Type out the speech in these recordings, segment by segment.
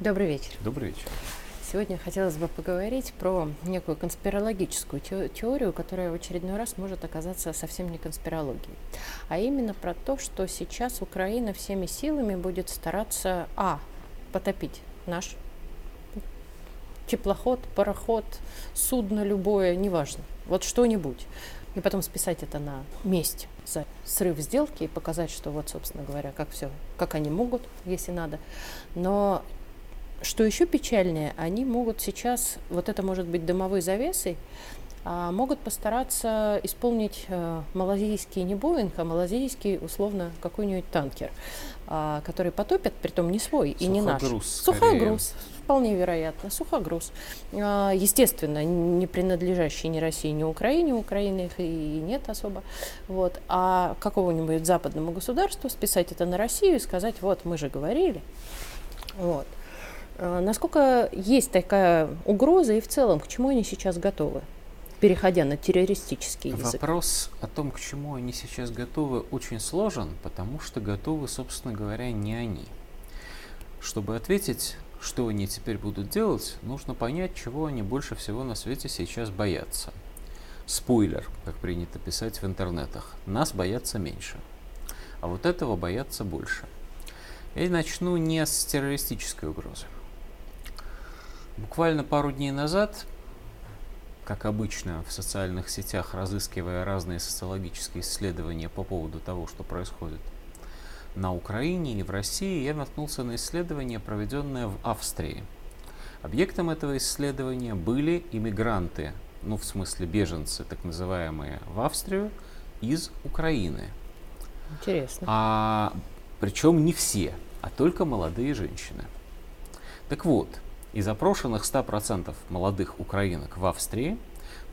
Добрый вечер. Добрый вечер. Сегодня хотелось бы поговорить про некую конспирологическую теорию, которая в очередной раз может оказаться совсем не конспирологией, а именно про то, что сейчас Украина всеми силами будет стараться, а, потопить наш теплоход, пароход, судно любое, неважно, вот что-нибудь, и потом списать это на месть за срыв сделки и показать, что вот, собственно говоря, как все, как они могут, если надо. Но что еще печальнее, они могут сейчас, вот это может быть дымовой завесой, а могут постараться исполнить э, малазийский не Боинг, а малазийский, условно, какой-нибудь танкер, э, который потопят, притом не свой и не наш. Сухогруз, вполне вероятно, сухогруз. Э, естественно, не принадлежащий ни России, ни Украине, Украины их и нет особо. Вот. А какого-нибудь западному государству списать это на Россию и сказать, вот, мы же говорили. Вот. А, насколько есть такая угроза и в целом, к чему они сейчас готовы, переходя на террористический язык? Вопрос о том, к чему они сейчас готовы, очень сложен, потому что готовы, собственно говоря, не они. Чтобы ответить, что они теперь будут делать, нужно понять, чего они больше всего на свете сейчас боятся. Спойлер, как принято писать в интернетах. Нас боятся меньше. А вот этого боятся больше. Я начну не с террористической угрозы. Буквально пару дней назад, как обычно в социальных сетях, разыскивая разные социологические исследования по поводу того, что происходит на Украине и в России, я наткнулся на исследование, проведенное в Австрии. Объектом этого исследования были иммигранты, ну в смысле беженцы, так называемые, в Австрию из Украины. Интересно. А, причем не все, а только молодые женщины. Так вот, из опрошенных 100% молодых украинок в Австрии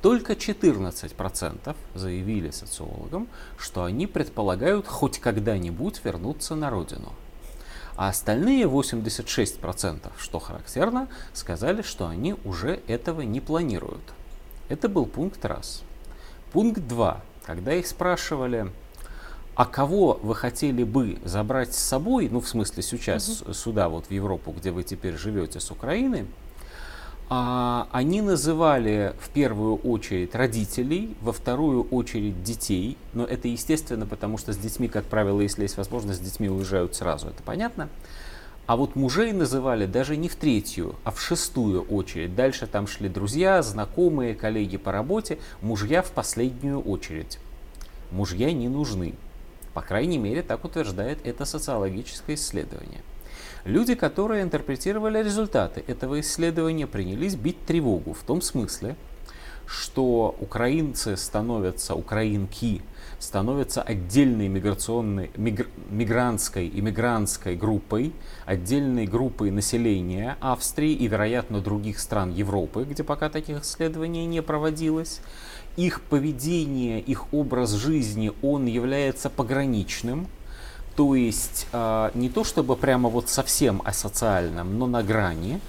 только 14% заявили социологам, что они предполагают хоть когда-нибудь вернуться на родину. А остальные 86%, что характерно, сказали, что они уже этого не планируют. Это был пункт раз. Пункт два. Когда их спрашивали, а кого вы хотели бы забрать с собой, ну в смысле сейчас угу. сюда, вот в Европу, где вы теперь живете с Украины, а, они называли в первую очередь родителей, во вторую очередь детей, но это естественно, потому что с детьми, как правило, если есть возможность, с детьми уезжают сразу, это понятно. А вот мужей называли даже не в третью, а в шестую очередь. Дальше там шли друзья, знакомые, коллеги по работе, мужья в последнюю очередь. Мужья не нужны. По крайней мере, так утверждает это социологическое исследование. Люди, которые интерпретировали результаты этого исследования, принялись бить тревогу в том смысле, что украинцы становятся, украинки становятся отдельной миграционной, мигр, мигрантской, иммигрантской группой, отдельной группой населения Австрии и, вероятно, других стран Европы, где пока таких исследований не проводилось их поведение, их образ жизни, он является пограничным, то есть э, не то чтобы прямо вот совсем асоциальным, но на грани.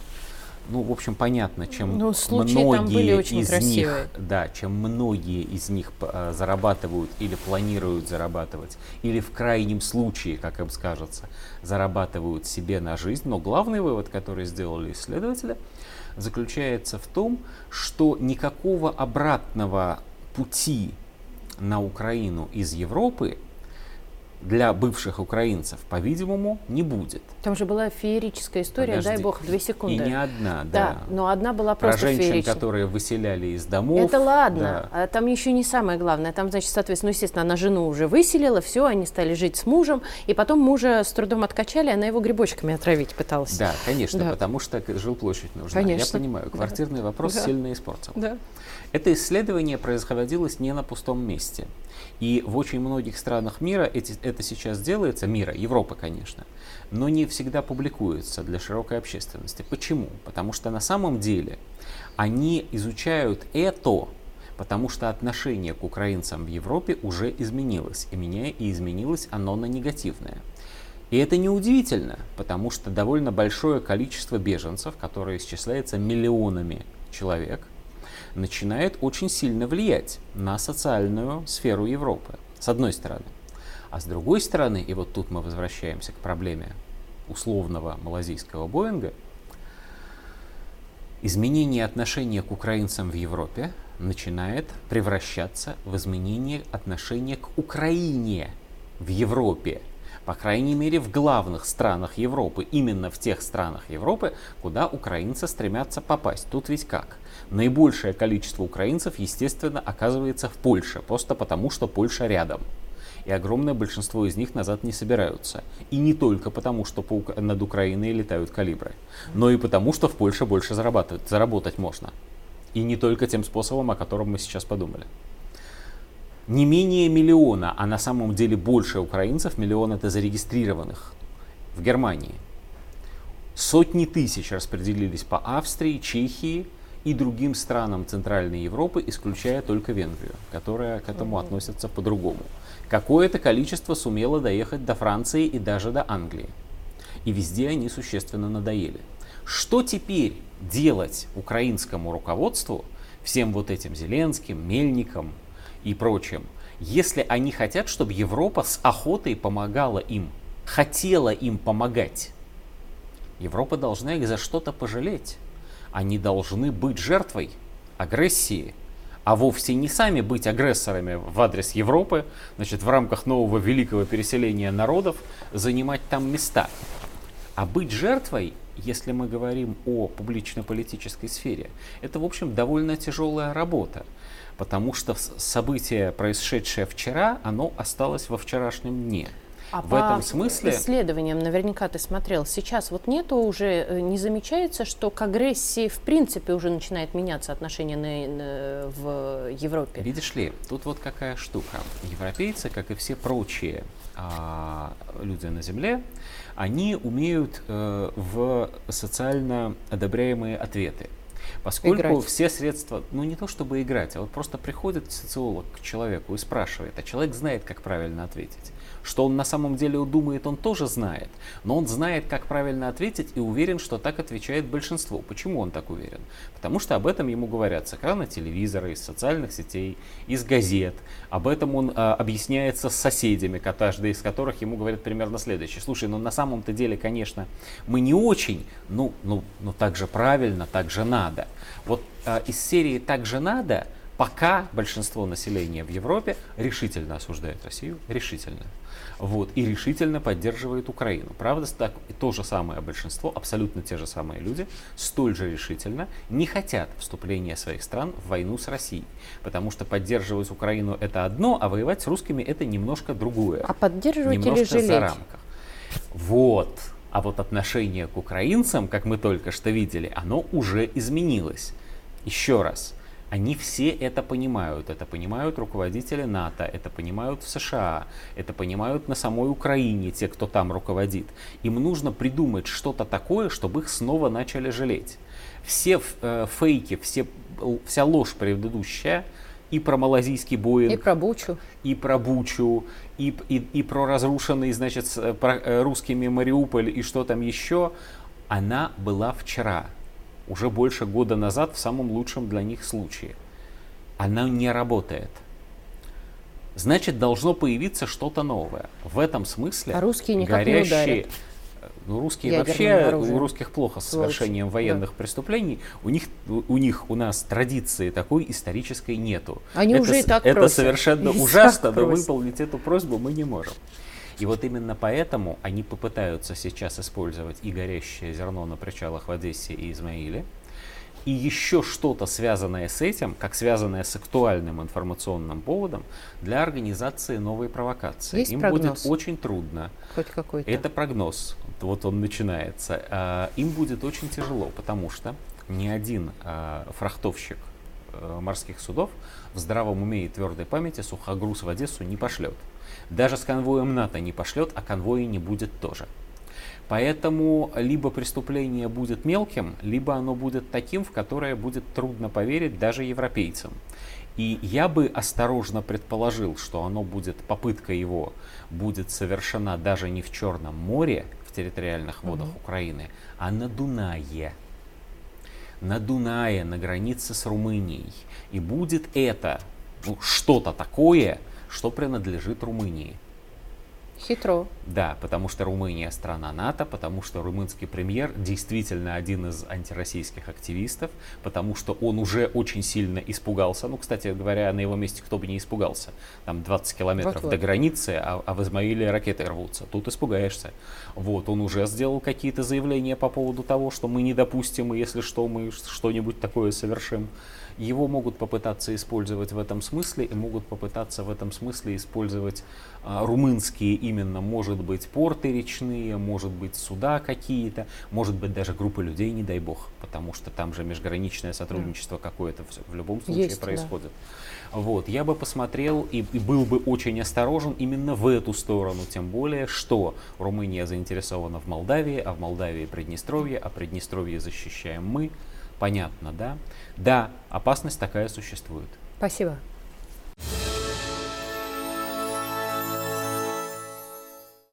Ну, в общем, понятно, чем ну, многие из красивые. них, да, чем многие из них э, зарабатывают или планируют зарабатывать, или в крайнем случае, как им скажется, зарабатывают себе на жизнь. Но главный вывод, который сделали исследователи, заключается в том, что никакого обратного пути на Украину из Европы для бывших украинцев, по-видимому, не будет. Там же была феерическая история, Подожди. дай бог, две секунды. И не одна, да. Да, но одна была просто Про женщин, фееричная. которые выселяли из домов. Это ладно, да. а там еще не самое главное. Там, значит, соответственно, ну, естественно, она жену уже выселила, все, они стали жить с мужем, и потом мужа с трудом откачали, она его грибочками отравить пыталась. Да, конечно, да. потому что жилплощадь нужна. Конечно. Я понимаю, квартирный да. вопрос да. сильно испортил. Да. Это исследование происходилось не на пустом месте. И в очень многих странах мира эти, это сейчас делается, мира, Европы, конечно, но не всегда публикуется для широкой общественности. Почему? Потому что на самом деле они изучают это, потому что отношение к украинцам в Европе уже изменилось, и меня и изменилось оно на негативное. И это неудивительно, потому что довольно большое количество беженцев, которое исчисляется миллионами человек – начинает очень сильно влиять на социальную сферу Европы, с одной стороны. А с другой стороны, и вот тут мы возвращаемся к проблеме условного малазийского Боинга, изменение отношения к украинцам в Европе начинает превращаться в изменение отношения к Украине в Европе. По крайней мере, в главных странах Европы, именно в тех странах Европы, куда украинцы стремятся попасть. Тут ведь как? Наибольшее количество украинцев, естественно, оказывается в Польше, просто потому что Польша рядом. И огромное большинство из них назад не собираются. И не только потому, что над Украиной летают калибры, но и потому, что в Польше больше зарабатывать, заработать можно. И не только тем способом, о котором мы сейчас подумали. Не менее миллиона, а на самом деле больше украинцев, миллион это зарегистрированных в Германии. Сотни тысяч распределились по Австрии, Чехии и другим странам Центральной Европы, исключая только Венгрию, которая к этому относится по-другому. Какое-то количество сумело доехать до Франции и даже до Англии. И везде они существенно надоели. Что теперь делать украинскому руководству, всем вот этим Зеленским, Мельникам и прочим, если они хотят, чтобы Европа с охотой помогала им, хотела им помогать? Европа должна их за что-то пожалеть. Они должны быть жертвой агрессии, а вовсе не сами быть агрессорами в адрес Европы, значит, в рамках нового великого переселения народов, занимать там места. А быть жертвой если мы говорим о публично-политической сфере, это, в общем, довольно тяжелая работа, потому что событие, происшедшее вчера, оно осталось во вчерашнем дне. А в по этом смысле исследованиям наверняка ты смотрел. Сейчас вот нету уже э, не замечается, что к агрессии в принципе уже начинает меняться отношение на, на, в Европе. Видишь ли, тут вот какая штука. Европейцы, как и все прочие а, люди на Земле, они умеют э, в социально одобряемые ответы. Поскольку играть. все средства, ну не то чтобы играть, а вот просто приходит социолог к человеку и спрашивает, а человек знает, как правильно ответить. Что он на самом деле думает, он тоже знает. Но он знает, как правильно ответить и уверен, что так отвечает большинство. Почему он так уверен? Потому что об этом ему говорят с экрана телевизора, из социальных сетей, из газет. Об этом он а, объясняется с соседями, каждый из которых ему говорят примерно следующее. Слушай, ну на самом-то деле, конечно, мы не очень, ну, ну, ну так же правильно, так же надо. Вот а, из серии «так же надо» пока большинство населения в Европе решительно осуждает Россию, решительно вот, и решительно поддерживает Украину. Правда, так, и то же самое большинство, абсолютно те же самые люди, столь же решительно не хотят вступления своих стран в войну с Россией. Потому что поддерживать Украину это одно, а воевать с русскими это немножко другое. А поддерживать немножко или жалеть? за рамках. Вот. А вот отношение к украинцам, как мы только что видели, оно уже изменилось. Еще раз, они все это понимают. Это понимают руководители НАТО, это понимают в США, это понимают на самой Украине те, кто там руководит. Им нужно придумать что-то такое, чтобы их снова начали жалеть. Все э, фейки, все, вся ложь предыдущая, и про малазийский Боинг. И про Бучу. И про Бучу, и, и, и про разрушенный, значит, про, э, русскими Мариуполь и что там еще, она была вчера уже больше года назад в самом лучшем для них случае. Она не работает. Значит, должно появиться что-то новое. В этом смысле а русские никак горящие... не ударят. Ну, русские вообще, у русских плохо с совершением военных да. преступлений. У них, у них, у нас традиции такой исторической нету. Они это, уже и так Это просят. совершенно и ужасно, но выполнить эту просьбу мы не можем. И вот именно поэтому они попытаются сейчас использовать и горящее зерно на причалах в Одессе и Измаиле, и еще что-то связанное с этим, как связанное с актуальным информационным поводом, для организации новой провокации. Есть Им прогноз? будет очень трудно. Хоть какой-то. Это прогноз. Вот он начинается. А, им будет очень тяжело, потому что ни один а, фрахтовщик а, морских судов в здравом уме и твердой памяти сухогруз в Одессу не пошлет. Даже с конвоем НАТО не пошлет, а конвоя не будет тоже. Поэтому либо преступление будет мелким, либо оно будет таким, в которое будет трудно поверить даже европейцам. И я бы осторожно предположил, что оно будет, попытка его будет совершена даже не в Черном море, в территориальных водах угу. Украины, а на Дунае. На Дунае, на границе с Румынией. И будет это ну, что-то такое, что принадлежит Румынии. Хитро. Да, потому что Румыния страна НАТО, потому что румынский премьер действительно один из антироссийских активистов, потому что он уже очень сильно испугался. Ну, кстати говоря, на его месте кто бы не испугался. Там 20 километров вот -вот. до границы, а, а в Измаиле ракеты рвутся. Тут испугаешься. Вот, он уже сделал какие-то заявления по поводу того, что мы не допустим, и если что, мы что-нибудь такое совершим. Его могут попытаться использовать в этом смысле и могут попытаться в этом смысле использовать румынские именно, может быть, порты речные, может быть, суда какие-то, может быть, даже группы людей, не дай бог, потому что там же межграничное сотрудничество да. какое-то в, в любом случае Есть, происходит. Да. Вот, я бы посмотрел и, и был бы очень осторожен именно в эту сторону, тем более, что Румыния заинтересована в Молдавии, а в Молдавии Приднестровье, а Приднестровье защищаем мы. Понятно, да? Да, опасность такая существует. Спасибо.